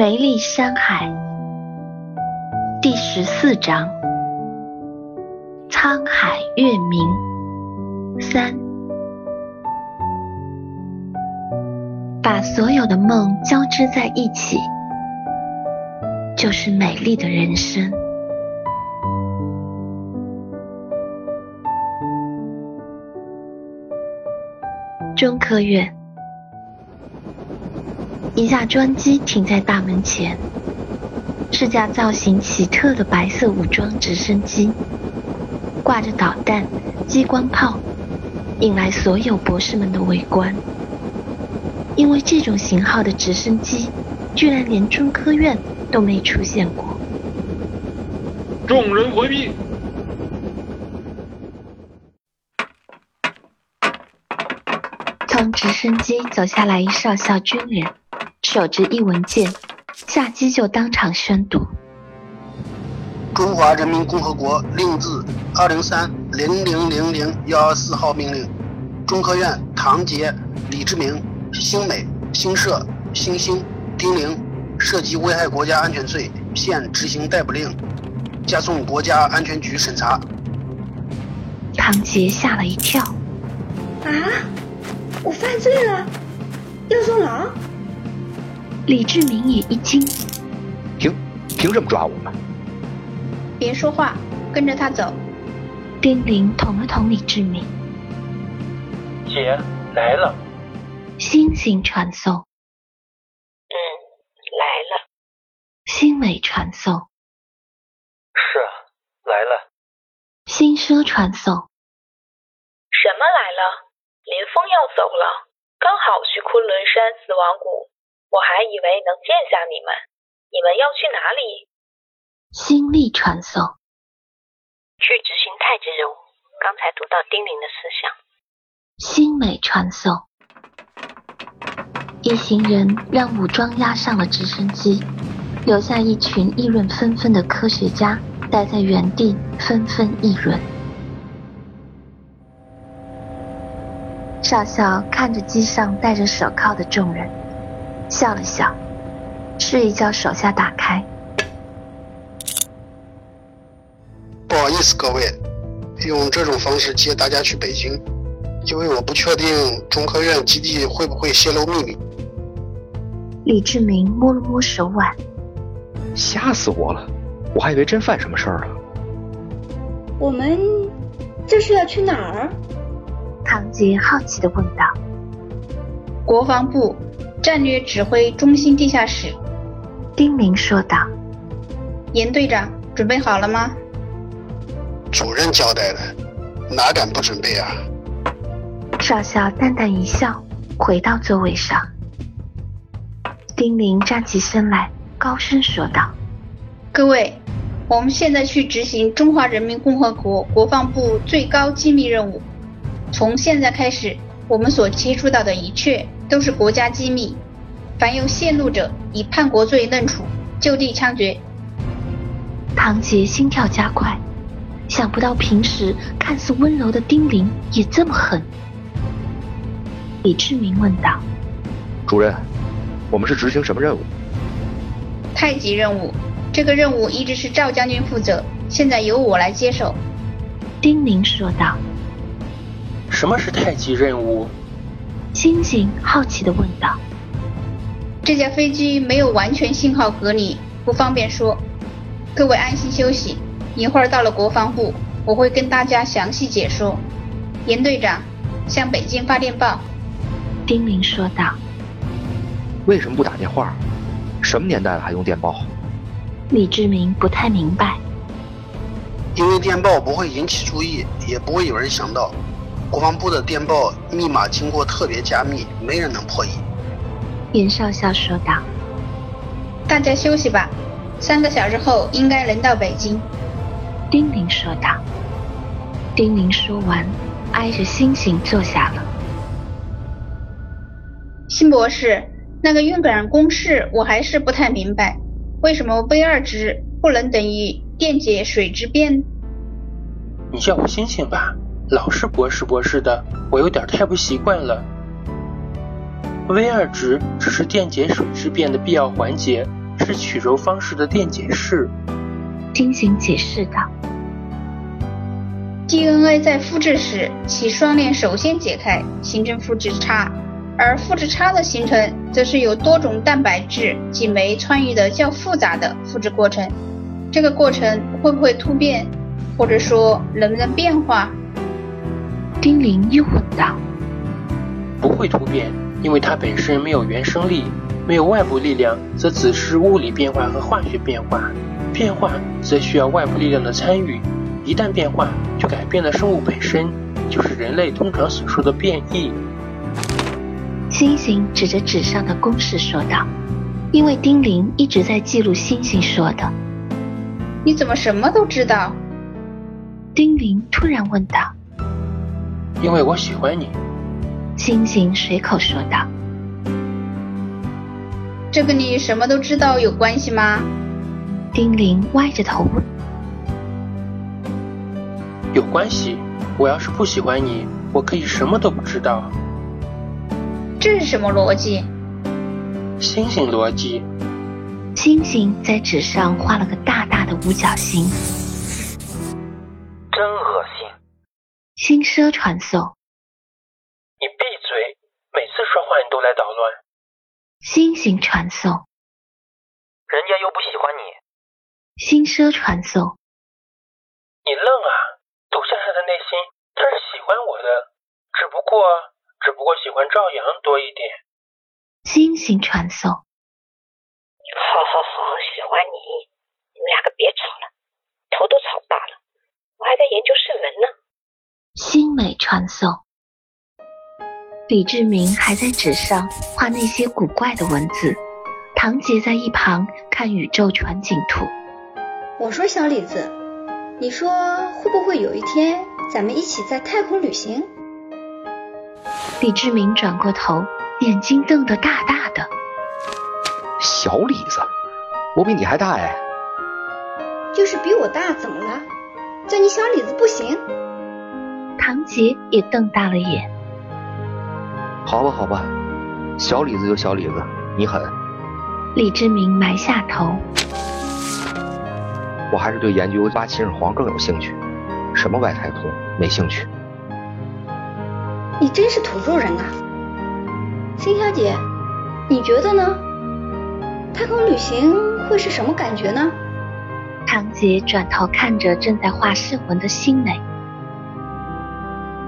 梅丽山海第十四章：沧海月明三。把所有的梦交织在一起，就是美丽的人生。中科院。一架专机停在大门前，是架造型奇特的白色武装直升机，挂着导弹、激光炮，引来所有博士们的围观。因为这种型号的直升机，居然连中科院都没出现过。众人回避。从直升机走下来一少校军人。手执一文件，下机就当场宣读：中华人民共和国令字二零三零零零零幺二四号命令，中科院唐杰、李志明、星美、星社、星星、丁玲涉及危害国家安全罪，现执行逮捕令，加送国家安全局审查。唐杰吓了一跳：“啊，我犯罪了，要坐牢？”李志明也一惊，凭凭什么抓我们？别说话，跟着他走。丁玲捅了捅李志明。姐来了。星星传送。嗯，来了。星美传送。是啊，来了。星奢传送。什么来了？林峰要走了，刚好去昆仑山死亡谷。我还以为能见下你们，你们要去哪里？心力传送，去执行太极任务。刚才读到丁玲的思想。心美传送，一行人让武装押上了直升机，留下一群议论纷纷的科学家待在原地纷纷议论。少校看着机上戴着手铐的众人。笑了笑，示意叫手下打开。不好意思，各位，用这种方式接大家去北京，因为我不确定中科院基地会不会泄露秘密。李志明摸了摸手腕，吓死我了，我还以为真犯什么事儿了。我们这是要去哪儿？唐杰好奇的问道。国防部。战略指挥中心地下室，丁明说道：“严队长，准备好了吗？”主任交代的，哪敢不准备啊？少校淡淡一笑，回到座位上。丁玲站起身来，高声说道：“各位，我们现在去执行中华人民共和国国防部最高机密任务。从现在开始，我们所接触到的一切。”都是国家机密，凡有泄露者，以叛国罪论处，就地枪决。唐杰心跳加快，想不到平时看似温柔的丁玲也这么狠。李志明问道：“主任，我们是执行什么任务？”太极任务，这个任务一直是赵将军负责，现在由我来接手。丁玲说道：“什么是太极任务？”星星好奇地问道：“这架飞机没有完全信号隔离，不方便说。各位安心休息，一会儿到了国防部，我会跟大家详细解说。”严队长向北京发电报。丁玲说道：“为什么不打电话？什么年代了还用电报？”李志明不太明白。因为电报不会引起注意，也不会有人想到。国防部的电报密码经过特别加密，没人能破译。严少校说道：“大家休息吧，三个小时后应该能到北京。”丁玲说道。丁玲说完，挨着星星坐下了。辛博士，那个运转公式我还是不太明白，为什么 V 二值不能等于电解水之变？你叫我星星吧。老是博士博士的，我有点太不习惯了。V 二值只是电解水质变的必要环节，是曲轴方式的电解式。星星解释道。DNA 在复制时，其双链首先解开，形成复制差，而复制差的形成，则是由多种蛋白质及酶参与的较复杂的复制过程。这个过程会不会突变，或者说能不能变化？丁玲又问道。不会突变，因为它本身没有原生力，没有外部力量，则只是物理变化和化学变化。变化则需要外部力量的参与。一旦变化，就改变了生物本身，就是人类通常所说的变异。星星指着纸上的公式说道：“因为丁玲一直在记录星星说的。”你怎么什么都知道？丁玲突然问道。“因为我喜欢你。”星星随口说道。“这跟你什么都知道有关系吗？”丁玲歪着头问。有关系，我要是不喜欢你，我可以什么都不知道。这是什么逻辑？星星逻辑。星星在纸上画了个大大的五角星。星奢传送。你闭嘴！每次说话你都来捣乱。新型传送。人家又不喜欢你。星奢传送。你愣啊！抖下他的内心，他是喜欢我的，只不过，只不过喜欢赵阳多一点。新型传送。好好好，喜欢你，你们两个别吵了，头都吵大了，我还在研究圣门呢。星美传送。李志明还在纸上画那些古怪的文字，唐杰在一旁看宇宙全景图。我说小李子。你说会不会有一天咱们一起在太空旅行？李志明转过头，眼睛瞪得大大的。小李子，我比你还大哎。就是比我大怎么了？叫你小李子不行？唐杰也瞪大了眼。好吧好吧，小李子就小李子，你狠。李志明埋下头。我还是对研究八秦始皇更有兴趣，什么外太空没兴趣。你真是土著人啊，辛小姐，你觉得呢？太空旅行会是什么感觉呢？唐杰转头看着正在画噬魂的新美。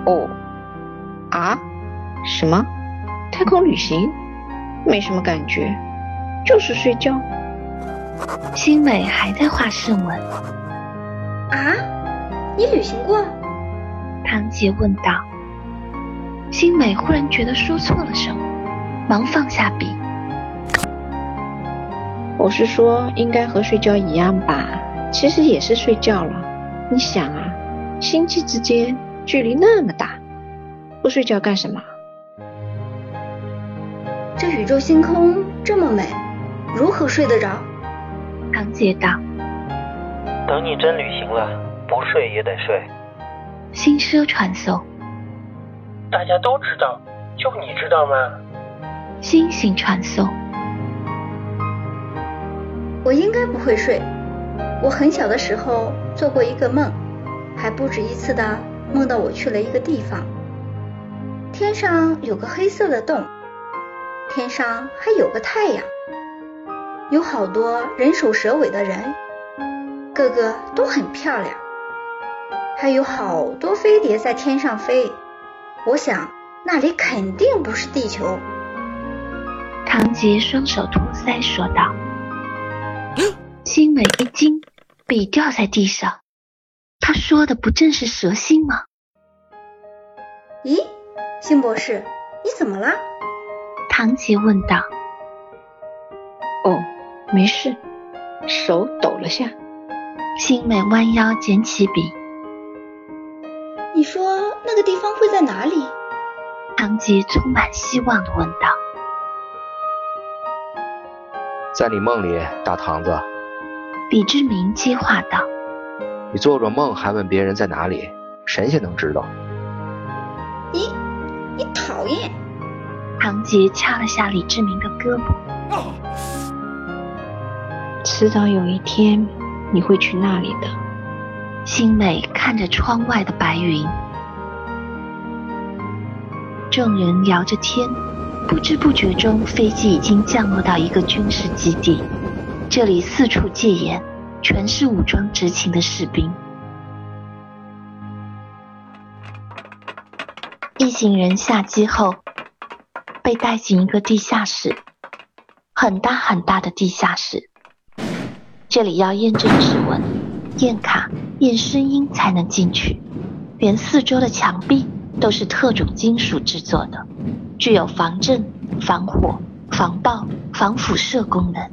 哦，啊？什么？太空旅行？没什么感觉，就是睡觉。新美还在画圣文。啊，你旅行过？唐杰问道。新美忽然觉得说错了什么，忙放下笔。我是说，应该和睡觉一样吧？其实也是睡觉了。你想啊，星际之间距离那么大，不睡觉干什么？这宇宙星空这么美，如何睡得着？唐姐道：“等你真旅行了，不睡也得睡。”星奢传送。大家都知道，就你知道吗？星星传送。我应该不会睡。我很小的时候做过一个梦，还不止一次的梦到我去了一个地方，天上有个黑色的洞，天上还有个太阳。有好多人首蛇尾的人，个个都很漂亮，还有好多飞碟在天上飞。我想那里肯定不是地球。唐吉双手托腮说道。心美一惊，笔掉在地上。他说的不正是蛇心吗？咦，辛博士，你怎么了？唐杰问道。哦。没事，手抖了下。新美弯腰捡起笔。你说那个地方会在哪里？唐吉充满希望的问道。在你梦里，大堂子。李志明接话道。你做着梦还问别人在哪里？神仙能知道？你，你讨厌！唐杰掐了下李志明的胳膊。迟早有一天你会去那里的。新美看着窗外的白云，众人聊着天，不知不觉中，飞机已经降落到一个军事基地。这里四处戒严，全是武装执勤的士兵。一行人下机后，被带进一个地下室，很大很大的地下室。这里要验证指纹、验卡。验声音才能进去，连四周的墙壁都是特种金属制作的，具有防震、防火、防爆、防辐射功能。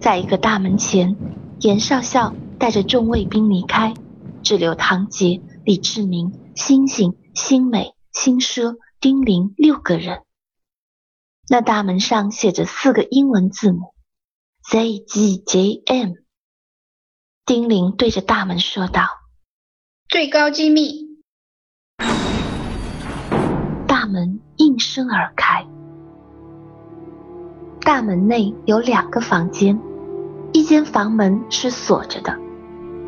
在一个大门前，严少校带着众卫兵离开，只留唐杰、李志明、星星、星美、新奢、丁玲六个人。那大门上写着四个英文字母：ZGJM。丁玲对着大门说道：“最高机密。”大门应声而开。大门内有两个房间，一间房门是锁着的，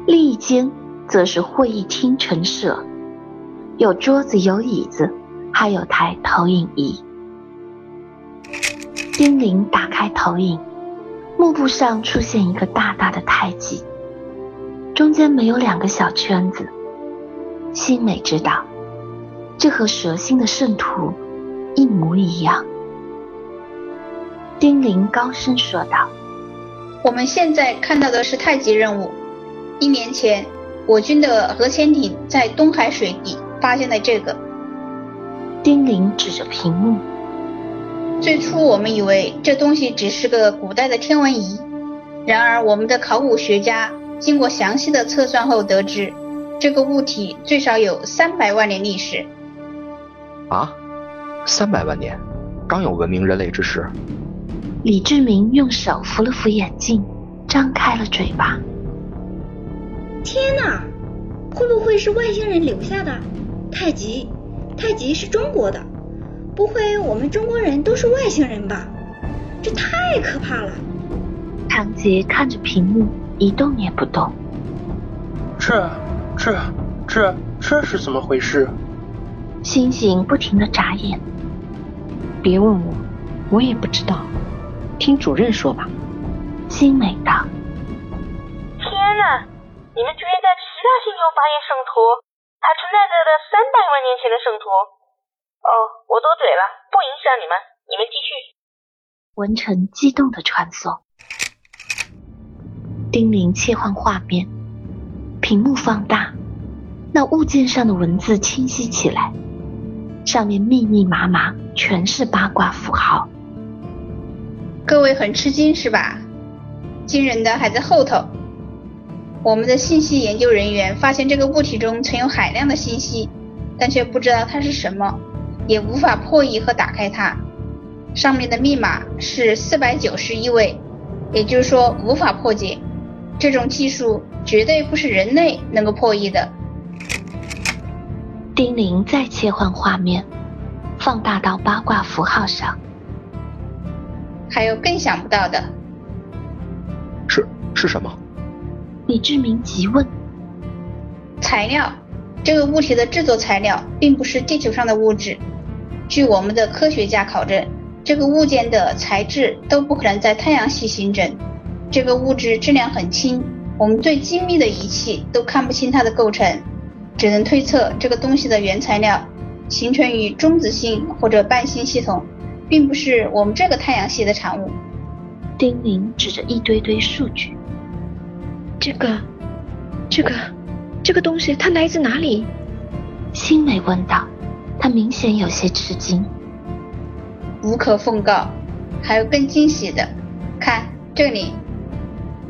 另一间则是会议厅陈设，有桌子、有椅子，还有台投影仪。丁玲打开投影，幕布上出现一个大大的太极。中间没有两个小圈子。新美知道，这和蛇星的圣徒一模一样。丁玲高声说道：“我们现在看到的是太极任务。一年前，我军的核潜艇在东海水底发现了这个。”丁玲指着屏幕。最初我们以为这东西只是个古代的天文仪，然而我们的考古学家。经过详细的测算后得知，这个物体最少有三百万年历史。啊，三百万年，刚有文明人类之时。李志明用手扶了扶眼镜，张开了嘴巴。天哪，会不会是外星人留下的？太极，太极是中国的，不会我们中国人都是外星人吧？这太可怕了。唐杰看着屏幕。一动也不动。这、这、这、这是怎么回事？星星不停的眨眼。别问我，我也不知道。听主任说吧。精美的。天哪！你们居然在其他星球发现圣徒，还存在着的三百万年前的圣徒。哦，我多嘴了，不影响你们，你们继续。文成激动的传送。丁玲切换画面，屏幕放大，那物件上的文字清晰起来，上面密密麻麻全是八卦符号。各位很吃惊是吧？惊人的还在后头。我们的信息研究人员发现这个物体中存有海量的信息，但却不知道它是什么，也无法破译和打开它。上面的密码是四百九十一位，也就是说无法破解。这种技术绝对不是人类能够破译的。丁玲再切换画面，放大到八卦符号上。还有更想不到的。是是什么？李志明急问。材料，这个物体的制作材料并不是地球上的物质。据我们的科学家考证，这个物件的材质都不可能在太阳系形成。这个物质质量很轻，我们最精密的仪器都看不清它的构成，只能推测这个东西的原材料形成于中子星或者伴星系统，并不是我们这个太阳系的产物。丁玲指着一堆堆数据，这个，这个，这个东西它来自哪里？新美问道，她明显有些吃惊。无可奉告，还有更惊喜的，看这里。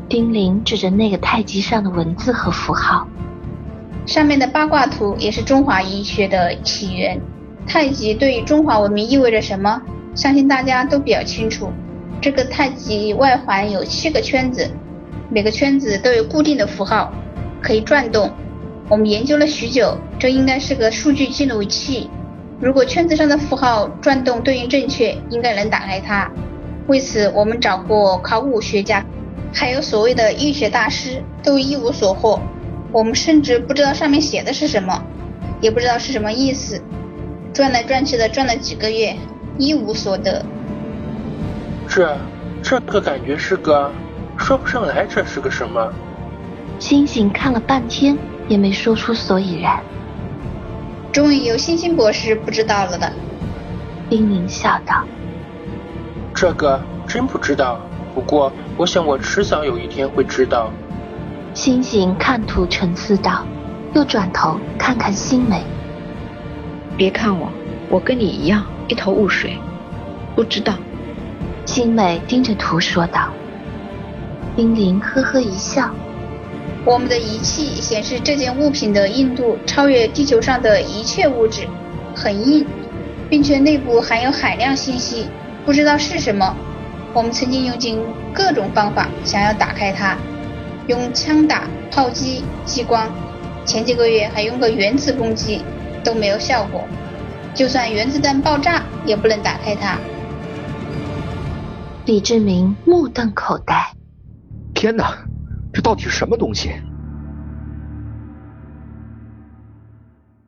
丁玲指着那个太极上的文字和符号，上面的八卦图也是中华医学的起源。太极对于中华文明意味着什么？相信大家都比较清楚。这个太极外环有七个圈子，每个圈子都有固定的符号，可以转动。我们研究了许久，这应该是个数据记录器。如果圈子上的符号转动对应正确，应该能打开它。为此，我们找过考古学家。还有所谓的易学大师都一无所获。我们甚至不知道上面写的是什么，也不知道是什么意思。转来转去的转了几个月，一无所得。这，这个感觉是个，说不上来这是个什么。星星看了半天也没说出所以然。终于有星星博士不知道了的。冰凌笑道：“这个真不知道，不过我想我迟早有一天会知道。”星星看图沉思道，又转头看看星美。别看我，我跟你一样一头雾水，不知道。星美盯着图说道。冰凌呵呵一笑。我们的仪器显示这件物品的硬度超越地球上的一切物质，很硬，并且内部含有海量信息，不知道是什么。我们曾经用尽各种方法想要打开它，用枪打、炮击、激光，前几个月还用过原子攻击，都没有效果。就算原子弹爆炸，也不能打开它。李志明目瞪口呆。天哪！这到底是什么东西？